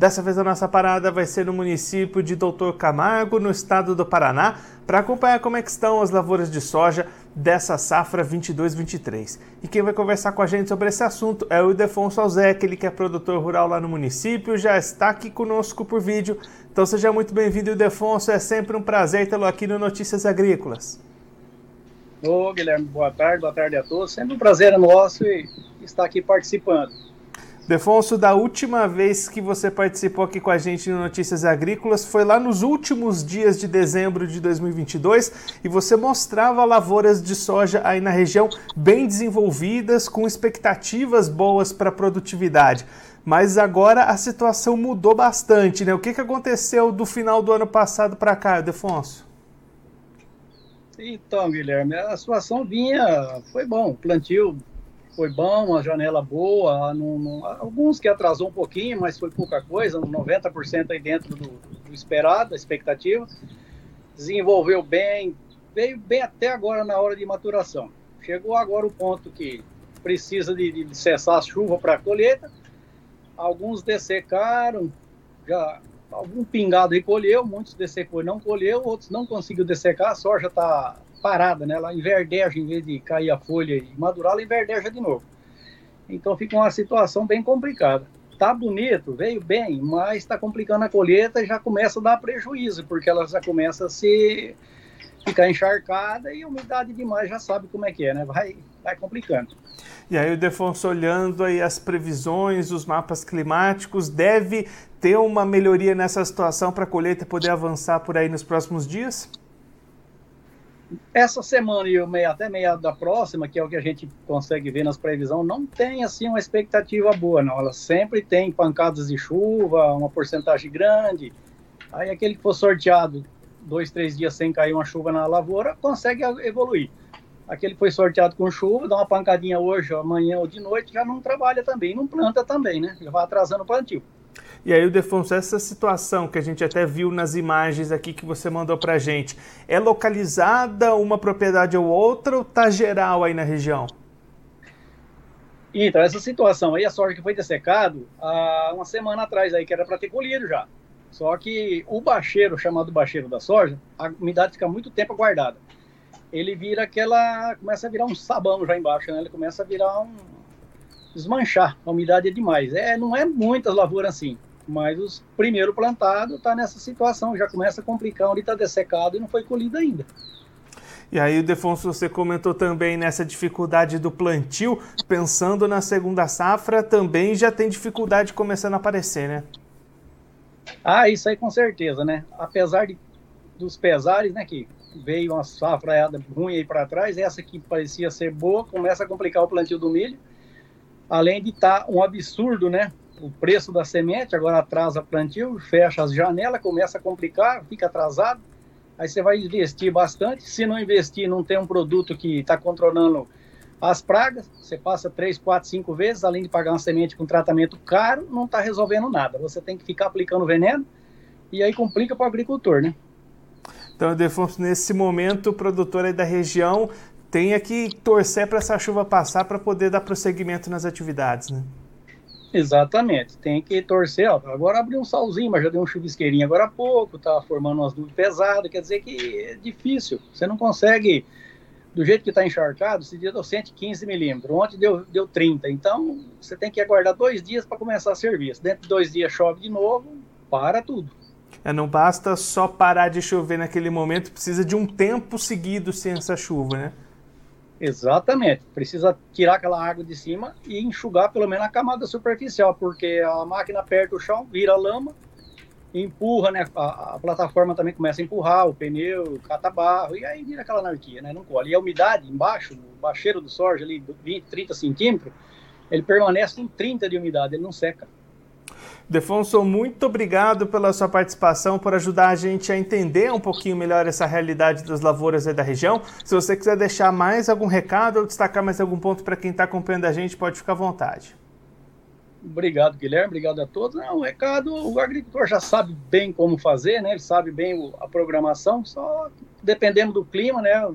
Dessa vez a nossa parada vai ser no município de Doutor Camargo, no estado do Paraná, para acompanhar como é estão as lavouras de soja dessa safra 22-23. E quem vai conversar com a gente sobre esse assunto é o Ildefonso Alzec, ele que é produtor rural lá no município, já está aqui conosco por vídeo. Então seja muito bem-vindo, Ildefonso, é sempre um prazer tê-lo aqui no Notícias Agrícolas. Ô Guilherme, boa tarde, boa tarde a todos. Sempre um prazer é nosso estar aqui participando. Defonso, da última vez que você participou aqui com a gente no Notícias Agrícolas foi lá nos últimos dias de dezembro de 2022 e você mostrava lavouras de soja aí na região bem desenvolvidas, com expectativas boas para produtividade. Mas agora a situação mudou bastante, né? O que, que aconteceu do final do ano passado para cá, Defonso? Então, Guilherme, a situação vinha, foi bom, plantio foi bom, uma janela boa, não, não, alguns que atrasou um pouquinho, mas foi pouca coisa, 90% aí dentro do, do, esperado, da expectativa. Desenvolveu bem, veio bem até agora na hora de maturação. Chegou agora o ponto que precisa de, de cessar a chuva para a colheita. Alguns dessecaram, já algum pingado recolheu, muitos dessecou e não colheu, outros não conseguiu dessecar, a soja está parada, né? Ela inverdeja, em vez de cair a folha e madurar, ela inverdeja de novo. Então fica uma situação bem complicada. Tá bonito, veio bem, mas está complicando a colheita e já começa a dar prejuízo, porque ela já começa a se ficar encharcada e umidade demais já sabe como é que é, né? Vai, vai complicando. E aí o Defonso olhando aí as previsões, os mapas climáticos, deve ter uma melhoria nessa situação para a colheita poder avançar por aí nos próximos dias? Essa semana e meio, até meia da próxima, que é o que a gente consegue ver nas previsões, não tem assim uma expectativa boa, não. Ela sempre tem pancadas de chuva, uma porcentagem grande. Aí aquele que for sorteado dois, três dias sem cair uma chuva na lavoura, consegue evoluir. Aquele que foi sorteado com chuva, dá uma pancadinha hoje, amanhã ou de noite, já não trabalha também, não planta também, né? Já vai atrasando o plantio. E aí, Defonso, essa situação que a gente até viu nas imagens aqui que você mandou para gente, é localizada uma propriedade ou outra ou está geral aí na região? Então, essa situação aí, a soja que foi dessecado há uma semana atrás aí, que era para ter colhido já. Só que o bacheiro, chamado bacheiro da soja, a umidade fica muito tempo guardada. Ele vira aquela. começa a virar um sabão já embaixo, né? Ele começa a virar um. Desmanchar. A umidade é demais. É, não é muitas lavouras assim. Mas os primeiro plantado está nessa situação, já começa a complicar onde está dessecado e não foi colhido ainda. E aí, Defonso, você comentou também nessa dificuldade do plantio, pensando na segunda safra, também já tem dificuldade começando a aparecer, né? Ah, isso aí com certeza, né? Apesar de, dos pesares, né, que veio uma safra ruim aí para trás, essa que parecia ser boa, começa a complicar o plantio do milho, além de estar tá um absurdo, né? o preço da semente, agora atrasa plantio, fecha as janelas, começa a complicar, fica atrasado. Aí você vai investir bastante. Se não investir, não tem um produto que está controlando as pragas. Você passa três, quatro, cinco vezes, além de pagar uma semente com tratamento caro, não está resolvendo nada. Você tem que ficar aplicando veneno e aí complica para o agricultor, né? Então, Defonso, nesse momento, o produtor aí da região tem que torcer para essa chuva passar para poder dar prosseguimento nas atividades, né? Exatamente, tem que torcer. Ó, agora abriu um salzinho, mas já deu um chuvisqueirinho agora há pouco, tá formando umas nuvens pesadas, quer dizer que é difícil. Você não consegue, do jeito que está encharcado, esse dia deu 115 milímetros, ontem deu, deu 30. Então você tem que aguardar dois dias para começar a serviço. Dentro de dois dias chove de novo, para tudo. É, não basta só parar de chover naquele momento, precisa de um tempo seguido sem essa chuva, né? Exatamente. Precisa tirar aquela água de cima e enxugar pelo menos a camada superficial, porque a máquina aperta o chão, vira lama, empurra, né? A, a plataforma também começa a empurrar, o pneu, cata barro, e aí vira aquela anarquia, né? Não colhe. E a umidade embaixo, o bacheiro do soja ali, 20, 30 centímetros, ele permanece em 30 de umidade, ele não seca. Defonso, muito obrigado pela sua participação, por ajudar a gente a entender um pouquinho melhor essa realidade das lavouras aí da região. Se você quiser deixar mais algum recado ou destacar mais algum ponto para quem está acompanhando a gente, pode ficar à vontade. Obrigado, Guilherme. Obrigado a todos. Não, o recado, o agricultor já sabe bem como fazer, né? Ele sabe bem a programação, só dependendo do clima, né?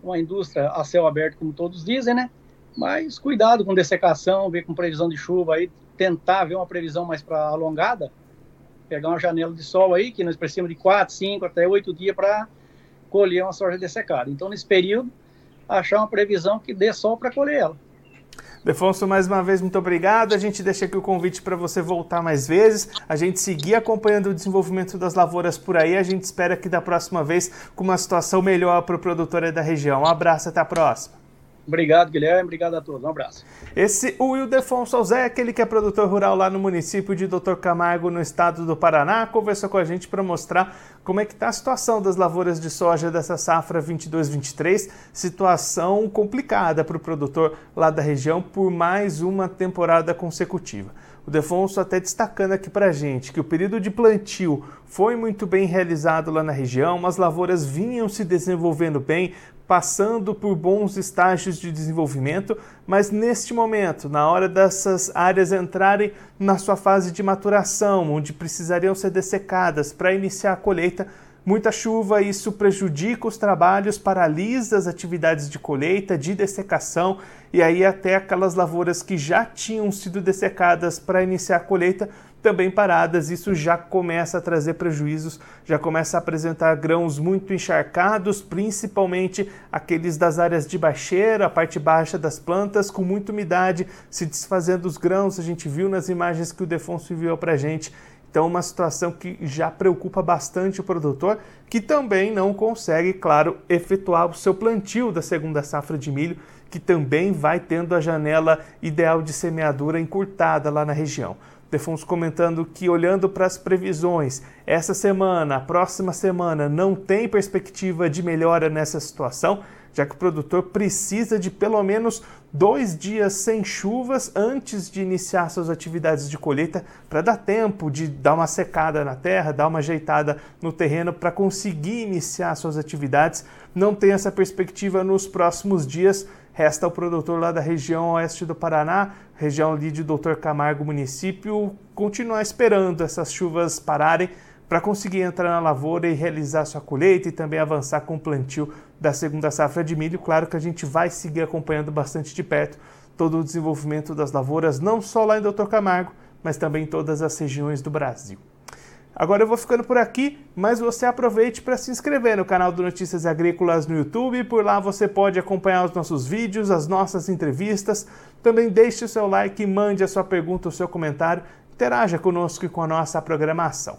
Uma indústria a céu aberto, como todos dizem, né? Mas cuidado com dessecação, ver com previsão de chuva aí, tentar ver uma previsão mais para alongada, pegar uma janela de sol aí, que nós precisamos de 4, 5, até 8 dias para colher uma soja dessecada. Então, nesse período, achar uma previsão que dê sol para colher ela. Defonso, mais uma vez, muito obrigado. A gente deixa aqui o convite para você voltar mais vezes, a gente seguir acompanhando o desenvolvimento das lavouras por aí. A gente espera que da próxima vez com uma situação melhor para o produtor da região. Um abraço, até a próxima. Obrigado, Guilherme. Obrigado a todos. Um abraço. Esse, o Wildefonso Zé, aquele que é produtor rural lá no município de Doutor Camargo, no estado do Paraná, conversou com a gente para mostrar como é que está a situação das lavouras de soja dessa safra 22-23. Situação complicada para o produtor lá da região por mais uma temporada consecutiva. O Defonso até destacando aqui para gente que o período de plantio foi muito bem realizado lá na região, as lavouras vinham se desenvolvendo bem, passando por bons estágios de desenvolvimento, mas neste momento, na hora dessas áreas entrarem na sua fase de maturação, onde precisariam ser dessecadas para iniciar a colheita, muita chuva, isso prejudica os trabalhos, paralisa as atividades de colheita, de dessecação, e aí até aquelas lavouras que já tinham sido dessecadas para iniciar a colheita também paradas, isso já começa a trazer prejuízos, já começa a apresentar grãos muito encharcados, principalmente aqueles das áreas de baixeira, a parte baixa das plantas, com muita umidade, se desfazendo os grãos, a gente viu nas imagens que o Defonso enviou para a gente. Então, uma situação que já preocupa bastante o produtor, que também não consegue, claro, efetuar o seu plantio da segunda safra de milho, que também vai tendo a janela ideal de semeadura encurtada lá na região. Defonso comentando que, olhando para as previsões, essa semana, a próxima semana, não tem perspectiva de melhora nessa situação, já que o produtor precisa de pelo menos dois dias sem chuvas antes de iniciar suas atividades de colheita, para dar tempo de dar uma secada na terra, dar uma ajeitada no terreno para conseguir iniciar suas atividades. Não tem essa perspectiva nos próximos dias Resta ao produtor lá da região oeste do Paraná, região ali de Doutor Camargo, município, continuar esperando essas chuvas pararem para conseguir entrar na lavoura e realizar sua colheita e também avançar com o plantio da segunda safra de milho. Claro que a gente vai seguir acompanhando bastante de perto todo o desenvolvimento das lavouras, não só lá em Doutor Camargo, mas também em todas as regiões do Brasil. Agora eu vou ficando por aqui, mas você aproveite para se inscrever no canal do Notícias Agrícolas no YouTube. Por lá você pode acompanhar os nossos vídeos, as nossas entrevistas. Também deixe o seu like, mande a sua pergunta, o seu comentário, interaja conosco e com a nossa programação.